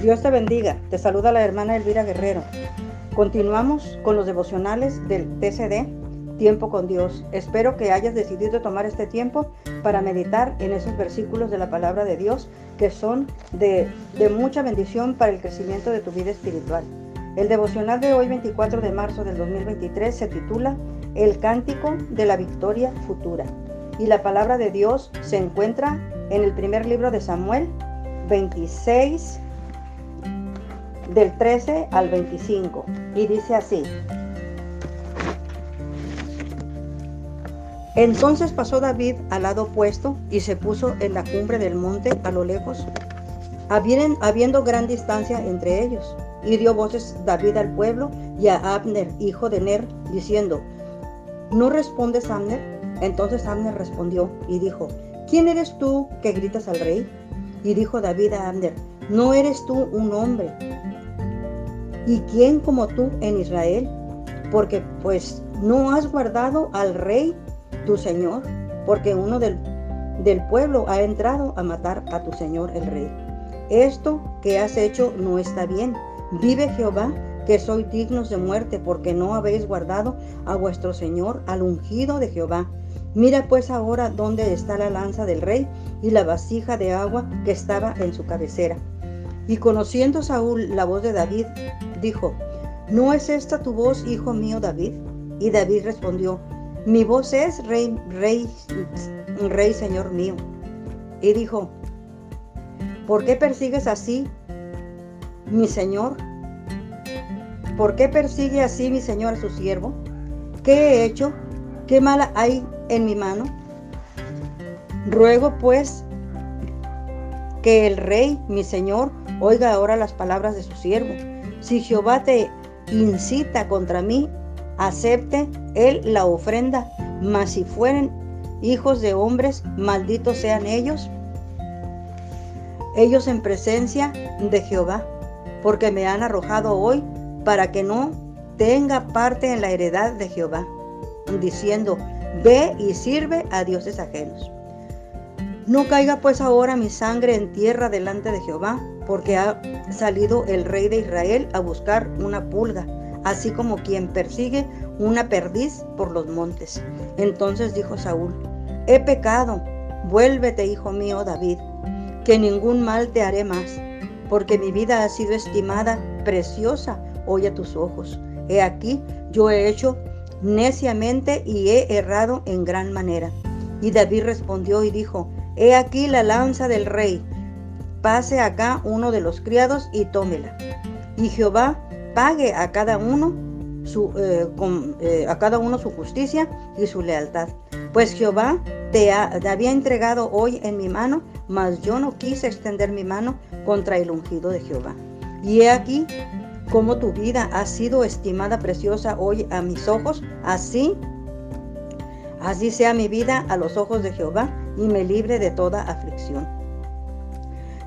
Dios te bendiga. Te saluda la hermana Elvira Guerrero. Continuamos con los devocionales del TCD, Tiempo con Dios. Espero que hayas decidido tomar este tiempo para meditar en esos versículos de la palabra de Dios que son de, mucha bendición para el crecimiento de tu vida espiritual. El devocional de hoy, 24 de marzo del 2023, se titula El cántico de la victoria futura. Y la palabra de Dios se encuentra en el primer libro de Samuel, 26, del 13 al 25. Y dice así. Entonces pasó David al lado opuesto y se puso en la cumbre del monte a lo lejos, habiendo gran distancia entre ellos. Y dio voces David al pueblo y a Abner, hijo de Ner, diciendo, ¿no respondes Abner? Entonces Abner respondió y dijo, ¿quién eres tú que gritas al rey? Y dijo David a Abner, ¿no eres tú un hombre ¿Y quién como tú en Israel? Porque pues no has guardado al rey tu Señor, porque uno del, del pueblo ha entrado a matar a tu Señor el rey. Esto que has hecho no está bien. Vive Jehová, que soy dignos de muerte, porque no habéis guardado a vuestro Señor, al ungido de Jehová. Mira pues ahora dónde está la lanza del rey y la vasija de agua que estaba en su cabecera. Y conociendo Saúl la voz de David, dijo, ¿no es esta tu voz, hijo mío David? Y David respondió, mi voz es rey, rey, rey, señor mío. Y dijo, ¿por qué persigues así, mi señor? ¿Por qué persigue así mi señor a su siervo? ¿Qué he hecho? ¿Qué mala hay en mi mano? Ruego pues que el rey, mi señor, oiga ahora las palabras de su siervo. Si Jehová te incita contra mí, acepte él la ofrenda, mas si fueren hijos de hombres, malditos sean ellos, ellos en presencia de Jehová, porque me han arrojado hoy para que no tenga parte en la heredad de Jehová, diciendo, ve y sirve a dioses ajenos. No caiga pues ahora mi sangre en tierra delante de Jehová, porque ha salido el rey de Israel a buscar una pulga, así como quien persigue una perdiz por los montes. Entonces dijo Saúl, he pecado, vuélvete, hijo mío David, que ningún mal te haré más, porque mi vida ha sido estimada preciosa hoy a tus ojos. He aquí, yo he hecho neciamente y he errado en gran manera. Y David respondió y dijo, He aquí la lanza del rey. Pase acá uno de los criados y tómela. Y Jehová pague a cada uno su, eh, eh, a cada uno su justicia y su lealtad. Pues Jehová te, te, había entregado hoy en mi mano, mas yo no quise extender mi mano contra el ungido de Jehová. Y he aquí como tu vida ha sido estimada preciosa hoy a mis ojos, así, así sea mi vida a los ojos de Jehová y me libre de toda aflicción.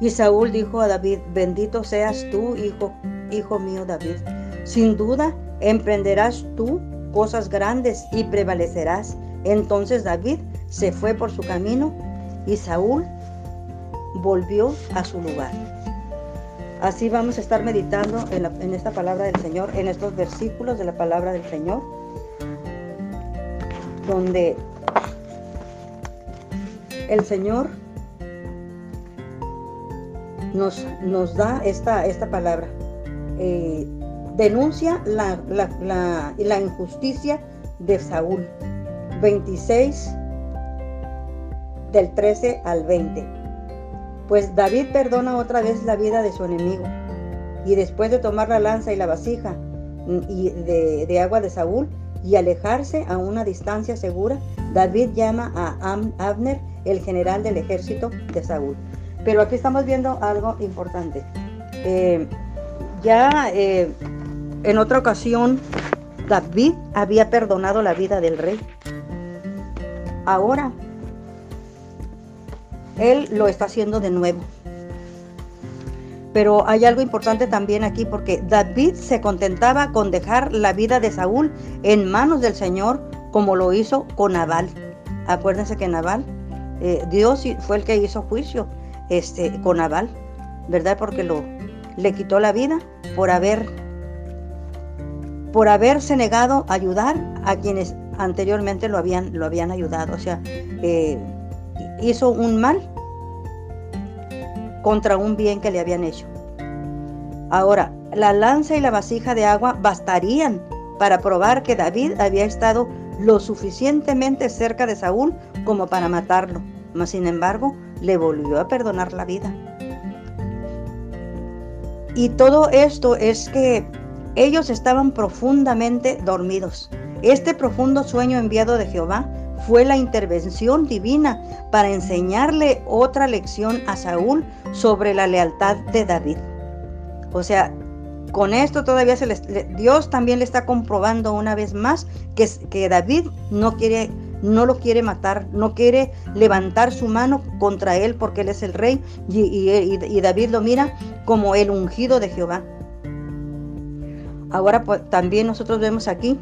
Y Saúl dijo a David, bendito seas tú, hijo, hijo mío David. Sin duda emprenderás tú cosas grandes y prevalecerás. Entonces David se fue por su camino y Saúl volvió a su lugar. Así vamos a estar meditando en, en, esta palabra del Señor, en estos versículos de la palabra del Señor, donde el Señor nos, nos da esta, esta palabra. Eh, denuncia la, la, injusticia de Saúl. 26 del 13 al 20. Pues David perdona otra vez la vida de su enemigo. Y después de tomar la lanza y la vasija mm, y de, de agua de Saúl y alejarse a una distancia segura, David llama a Abner el general del ejército de Saúl. Pero aquí estamos viendo algo importante. Eh, ya eh, en otra ocasión, David había perdonado la vida del rey. Ahora, él lo está haciendo de nuevo. Pero hay algo importante también aquí porque David se contentaba con dejar la vida de Saúl en manos del Señor como lo hizo con Nabal. Acuérdense que Nabal eh, Dios fue el que hizo juicio este, con Nabal, ¿verdad? Porque lo, le quitó la vida por haber por haberse negado a ayudar a quienes anteriormente lo habían, lo habían ayudado. O sea, eh, hizo un mal contra un bien que le habían hecho. Ahora, la lanza y la vasija de agua bastarían para probar que David había estado lo suficientemente cerca de Saúl como para matarlo, mas sin embargo le volvió a perdonar la vida. Y todo esto es que ellos estaban profundamente dormidos. Este profundo sueño enviado de Jehová fue la intervención divina para enseñarle otra lección a Saúl sobre la lealtad de David. O sea, con esto todavía se Dios también le está comprobando una vez más que, David no quiere no lo quiere matar, no quiere levantar su mano contra él porque él es el rey y, y David lo mira como el ungido de Jehová. Ahora pues, también nosotros vemos aquí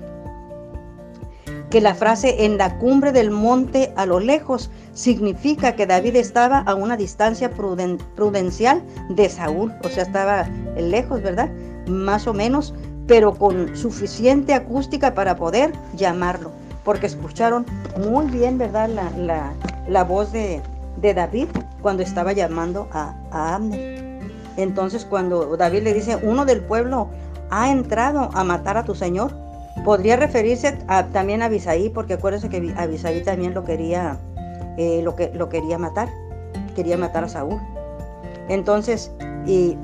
que la frase en la cumbre del monte a lo lejos significa que David estaba a una distancia prudencial de Saúl, o sea, estaba lejos, ¿verdad? Más o menos, pero con suficiente acústica para poder llamarlo, porque escucharon muy bien, ¿verdad? La, voz de, David cuando estaba llamando a, a Abner. Entonces, cuando David le dice, uno del pueblo ha entrado a matar a tu señor, Podría referirse también a Abisaí, porque acuérdense que Abisaí también lo quería, eh, lo, que, lo quería matar, quería matar a Saúl. Entonces, y,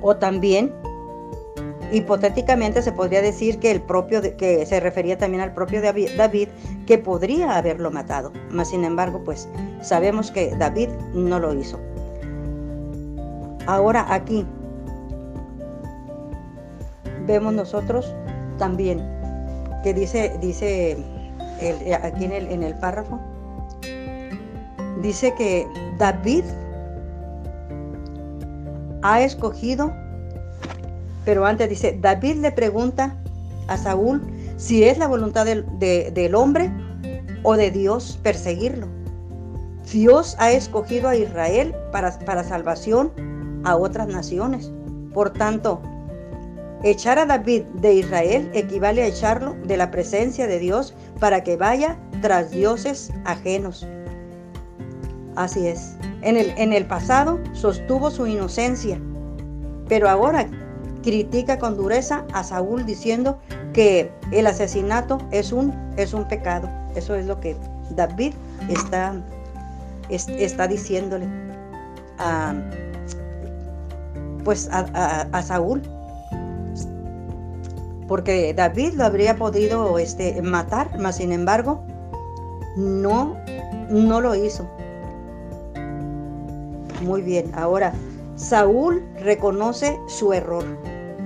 o también, hipotéticamente se podría decir que el propio, que se refería también al propio David, que podría haberlo matado. Mas sin embargo, pues sabemos que David no lo hizo. Ahora aquí, vemos nosotros también, que dice, dice aquí en el, en el párrafo, dice que David ha escogido, pero antes dice, David le pregunta a Saúl si es la voluntad del, hombre o de Dios perseguirlo. Dios ha escogido a Israel para, para salvación a otras naciones. Por tanto, Echar a David de Israel equivale a echarlo de la presencia de Dios para que vaya tras dioses ajenos. Así es. En el, en el pasado sostuvo su inocencia, pero ahora critica con dureza a Saúl diciendo que el asesinato es un, es un pecado. Eso es lo que David está, está diciéndole a, pues a Saúl porque David lo habría podido este, matar, mas sin embargo, no, no lo hizo. Muy bien, ahora Saúl reconoce su error.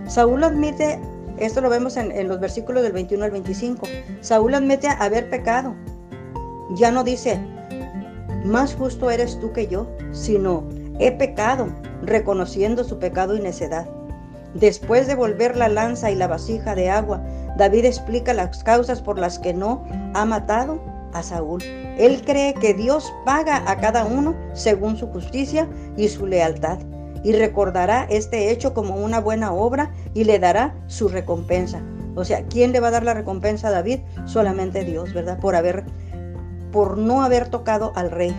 Saúl admite, esto lo vemos en, los versículos del 21 al 25, Saúl admite haber pecado. Ya no dice, más justo eres tú que yo, sino he pecado, reconociendo su pecado y necedad. Después de volver la lanza y la vasija de agua, David explica las causas por las que no ha matado a Saúl. Él cree que Dios paga a cada uno según su justicia y su lealtad, y recordará este hecho como una buena obra y le dará su recompensa. O sea, ¿quién le va a dar la recompensa a David? Solamente Dios, ¿verdad? Por haber por no haber tocado al rey.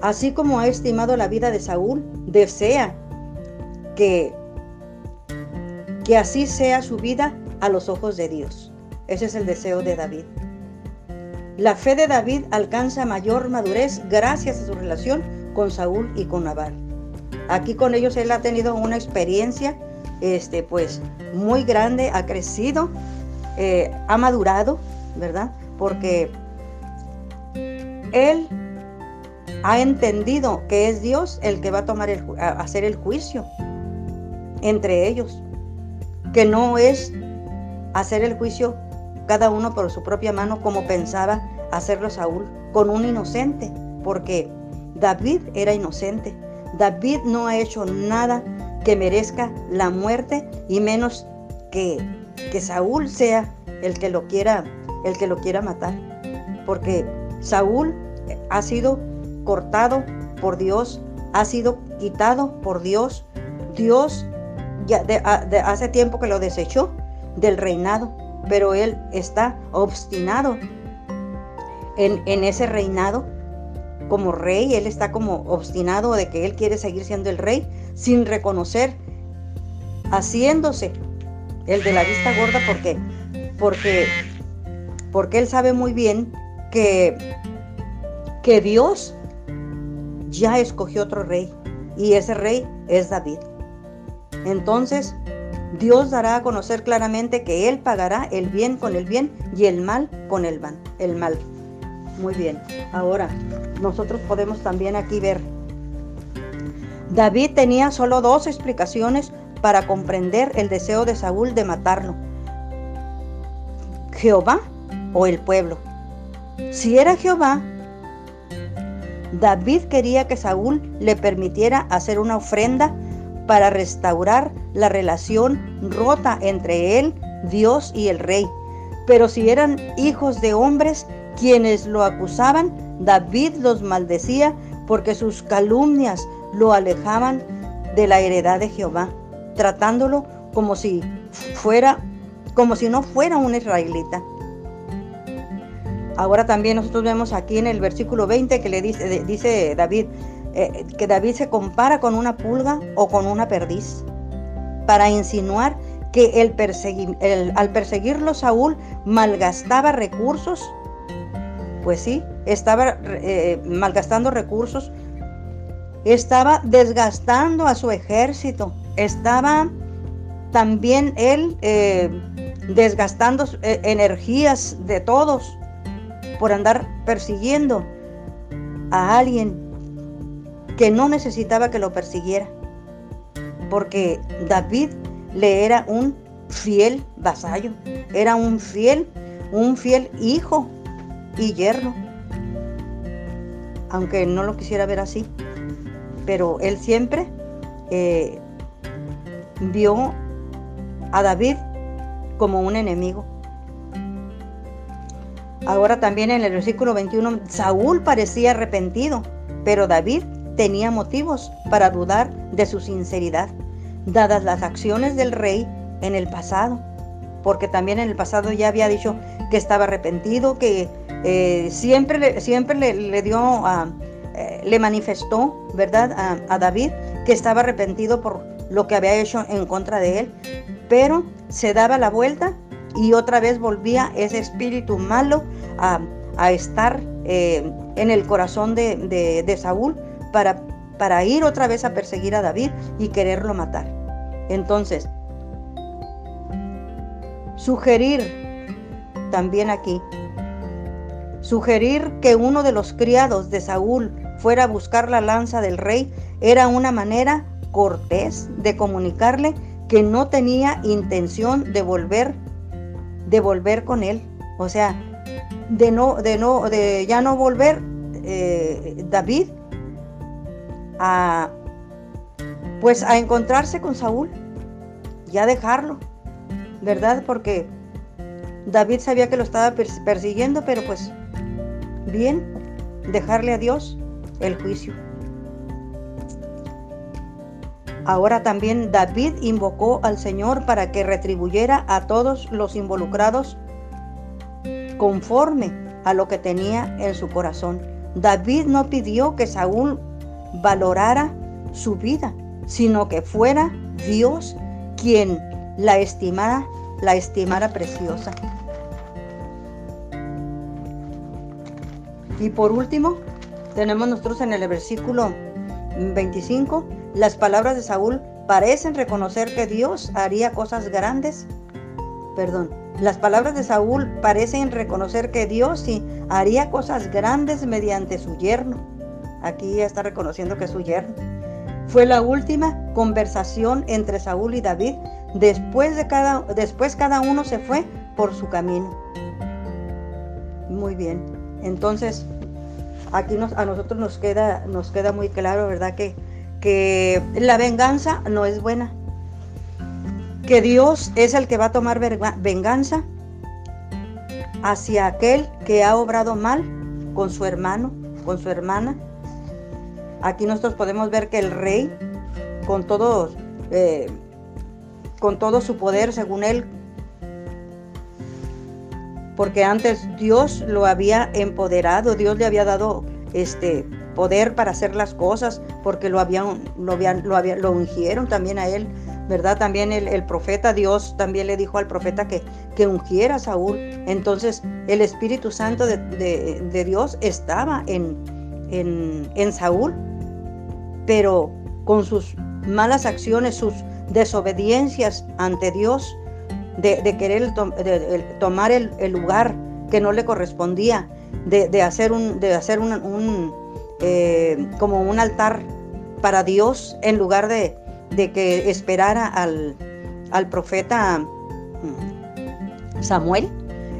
Así como ha estimado la vida de Saúl, desea que, que así sea su vida a los ojos de Dios. Ese es el deseo de David. La fe de David alcanza mayor madurez gracias a su relación con Saúl y con Nabal. Aquí con ellos él ha tenido una experiencia este, pues, muy grande, ha crecido, eh, ha madurado, ¿verdad? Porque él ha entendido que es Dios el que va a tomar el, a hacer el juicio entre ellos, que no es hacer el juicio cada uno por su propia mano como pensaba hacerlo Saúl con un inocente, porque David era inocente. David no ha hecho nada que merezca la muerte y menos que, que Saúl sea el que lo quiera, el que lo quiera matar, porque Saúl ha sido cortado por Dios ha sido quitado por Dios. Dios ya de, hace tiempo que lo desechó del reinado, pero él está obstinado en, en ese reinado como rey, él está como obstinado de que él quiere seguir siendo el rey sin reconocer, haciéndose el de la vista gorda porque porque porque él sabe muy bien que que Dios ya escogió otro rey y ese rey es David. Entonces, Dios dará a conocer claramente que él pagará el bien con el bien y el mal con el mal. El mal. Muy bien. Ahora, nosotros podemos también aquí ver. David tenía solo dos explicaciones para comprender el deseo de Saúl de matarlo. Jehová o el pueblo. Si era Jehová, David quería que Saúl le permitiera hacer una ofrenda para restaurar la relación rota entre él, Dios y el rey. Pero si eran hijos de hombres quienes lo acusaban, David los maldecía porque sus calumnias lo alejaban de la heredad de Jehová, tratándolo como si fuera como si no fuera un israelita. Ahora también nosotros vemos aquí en el versículo 20 que le dice, dice David, eh, que David se compara con una pulga o con una perdiz, para insinuar que el al perseguirlo Saúl malgastaba recursos. Pues sí, estaba eh, malgastando recursos, estaba desgastando a su ejército, estaba también él eh, desgastando energías de todos por andar persiguiendo a alguien que no necesitaba que lo persiguiera, porque David le era un fiel vasallo, era un fiel, un fiel hijo y yerno. Aunque no lo quisiera ver así. Pero él siempre eh, vio a David como un enemigo. Ahora también en el versículo 21, Saúl parecía arrepentido, pero David tenía motivos para dudar de su sinceridad, dadas las acciones del rey en el pasado, porque también en el pasado ya había dicho que estaba arrepentido, que eh, siempre, le, siempre le, dio, eh, le manifestó, ¿verdad?, a, David que estaba arrepentido por lo que había hecho en contra de él, pero se daba la vuelta y otra vez volvía ese espíritu malo a, estar eh, en el corazón de, Saúl para, para ir otra vez a perseguir a David y quererlo matar. Entonces, sugerir también aquí Sugerir que uno de los criados de Saúl fuera a buscar la lanza del rey era una manera cortés de comunicarle que no tenía intención de volver, de volver con él. O sea, de no, de no, de ya no volver eh, David a pues a encontrarse con Saúl, ya dejarlo, ¿verdad? Porque David sabía que lo estaba persiguiendo, pero pues bien dejarle a Dios el juicio. Ahora también David invocó al Señor para que retribuyera a todos los involucrados conforme a lo que tenía en su corazón. David no pidió que Saúl valorara su vida, sino que fuera Dios quien la estimara, la estimara preciosa. Y por último, tenemos nosotros en el versículo 25, las palabras de Saúl parecen reconocer que Dios haría cosas grandes. Perdón, las palabras de Saúl parecen reconocer que Dios sí haría cosas grandes mediante su yerno. Aquí está reconociendo que es su yerno. Fue la última conversación entre Saúl y David. Después, de cada, después cada uno se fue por su camino. Muy bien. Entonces, aquí a nosotros nos queda, nos queda muy claro, ¿verdad? Que, que la venganza no es buena. Que Dios es el que va a tomar venganza hacia aquel que ha obrado mal con su hermano, con su hermana. Aquí nosotros podemos ver que el rey, con todo, eh, con todo su poder, según él, porque antes Dios lo había empoderado, Dios le había dado este poder para hacer las cosas, porque lo habían, lo habían, lo, ungieron también a él, ¿verdad? También el, profeta, Dios también le dijo al profeta que, que ungiera a Saúl. Entonces el Espíritu Santo de, Dios estaba en, en, Saúl, pero con sus malas acciones, sus desobediencias ante Dios, de, querer tomar el, lugar que no le correspondía, de, hacer un, de hacer un, eh, como un altar para Dios en lugar de, que esperara al, al profeta mm, Samuel.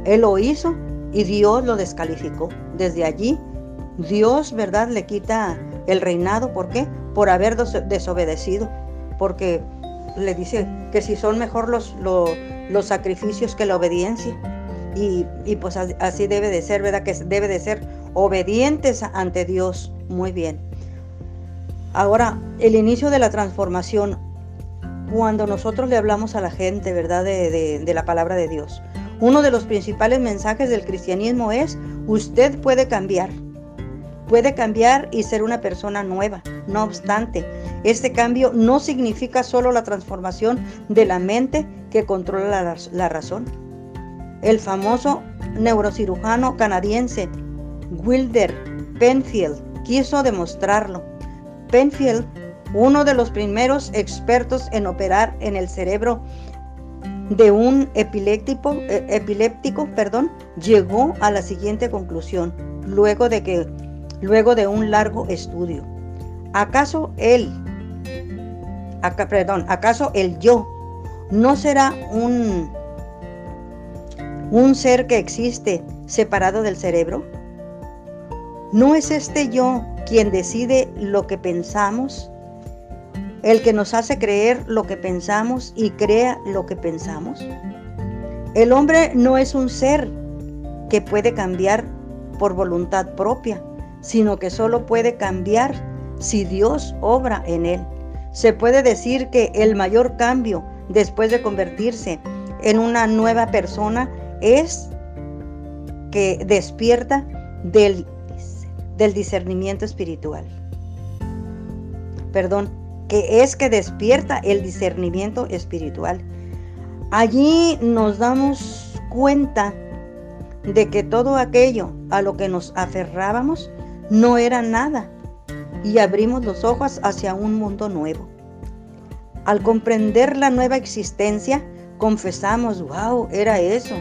Él lo hizo y Dios lo descalificó. Desde allí, Dios, ¿verdad?, le quita el reinado. ¿Por qué? Por haber desobedecido. Porque le dice que si son mejor los, los, sacrificios que la obediencia. Y, pues así debe de ser, ¿verdad? Que debe de ser obedientes ante Dios. Muy bien. Ahora, el inicio de la transformación, cuando nosotros le hablamos a la gente, ¿verdad? de la palabra de Dios. Uno de los principales mensajes del cristianismo es, usted puede cambiar, puede cambiar y ser una persona nueva. No obstante, este cambio no significa solo la transformación de la mente que controla la, razón. El famoso neurocirujano canadiense Wilder Penfield quiso demostrarlo. Penfield, uno de los primeros expertos en operar en el cerebro de un epiléptico, eh, epiléptico perdón, llegó a la siguiente conclusión, luego de, que, luego de un largo estudio. ¿Acaso él, perdón, acaso el yo no será un, un ser que existe separado del cerebro? ¿No es este yo quien decide lo que pensamos el que nos hace creer lo que pensamos y crea lo que pensamos. El hombre no es un ser que puede cambiar por voluntad propia, sino que solo puede cambiar si Dios obra en él. Se puede decir que el mayor cambio después de convertirse en una nueva persona es que despierta del, del discernimiento espiritual. Perdón, que es que despierta el discernimiento espiritual. Allí nos damos cuenta de que todo aquello a lo que nos aferrábamos no era nada y abrimos los ojos hacia un mundo nuevo. Al comprender la nueva existencia, confesamos, wow, era eso.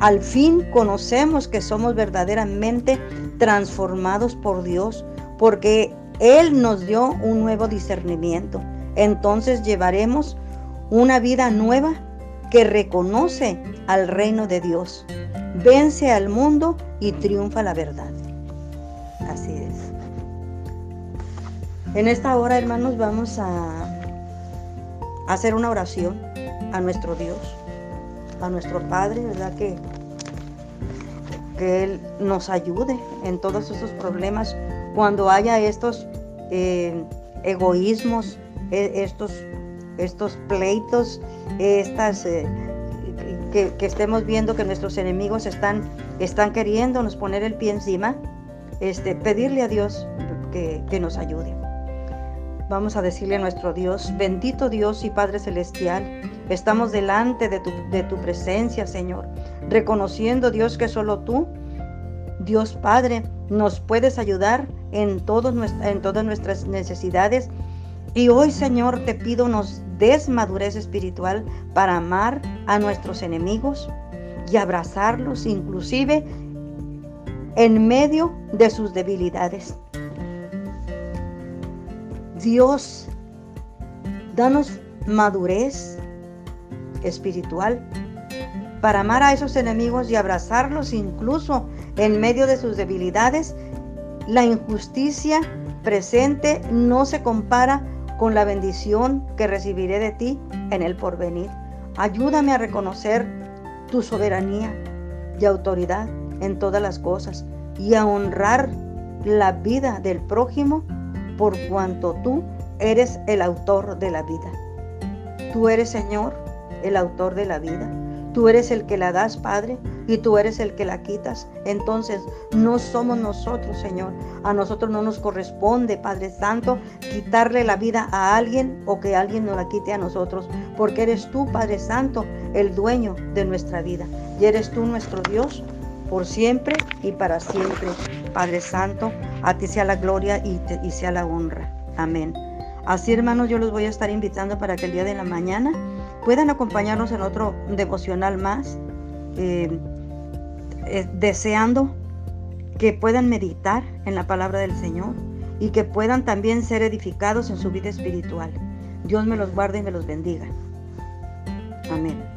Al fin conocemos que somos verdaderamente transformados por Dios, porque él nos dio un nuevo discernimiento. Entonces llevaremos una vida nueva que reconoce al reino de Dios, vence al mundo y triunfa la verdad. En esta hora, hermanos, vamos a hacer una oración a nuestro Dios, a nuestro Padre, ¿verdad? Que, que Él nos ayude en todos esos problemas cuando haya estos eh, egoísmos, e, estos, estos pleitos, estas, eh, que, estemos viendo que nuestros enemigos están, están queriéndonos poner el pie encima, este, pedirle a Dios que, que nos ayude. Vamos a decirle a nuestro Dios, bendito Dios y Padre Celestial, estamos delante de tu, de tu presencia, Señor, reconociendo, Dios, que solo tú, Dios Padre, nos puedes ayudar en, en todas nuestras necesidades. Y hoy, Señor, te pido nos des madurez espiritual para amar a nuestros enemigos y abrazarlos, inclusive en medio de sus debilidades. Dios, danos madurez espiritual para amar a esos enemigos y abrazarlos incluso en medio de sus debilidades la injusticia presente no se compara con la bendición que recibiré de ti en el porvenir. Ayúdame a reconocer tu soberanía y autoridad en todas las cosas y a honrar la vida del prójimo por cuanto tú eres el autor de la vida. Tú eres, Señor, el autor de la vida. Tú eres el que la das, Padre, y tú eres el que la quitas. Entonces, no somos nosotros, Señor. A nosotros no nos corresponde, Padre Santo, quitarle la vida a alguien o que alguien nos la quite a nosotros, porque eres tú, Padre Santo, el dueño de nuestra vida. Y eres tú nuestro Dios por siempre y para siempre. Padre Santo, a ti sea la gloria y, y sea la honra. Amén. Así, hermanos, yo los voy a estar invitando para que el día de la mañana puedan acompañarnos en otro devocional más, eh, eh, deseando que puedan meditar en la palabra del Señor y que puedan también ser edificados en su vida espiritual. Dios me los guarde y me los bendiga. Amén.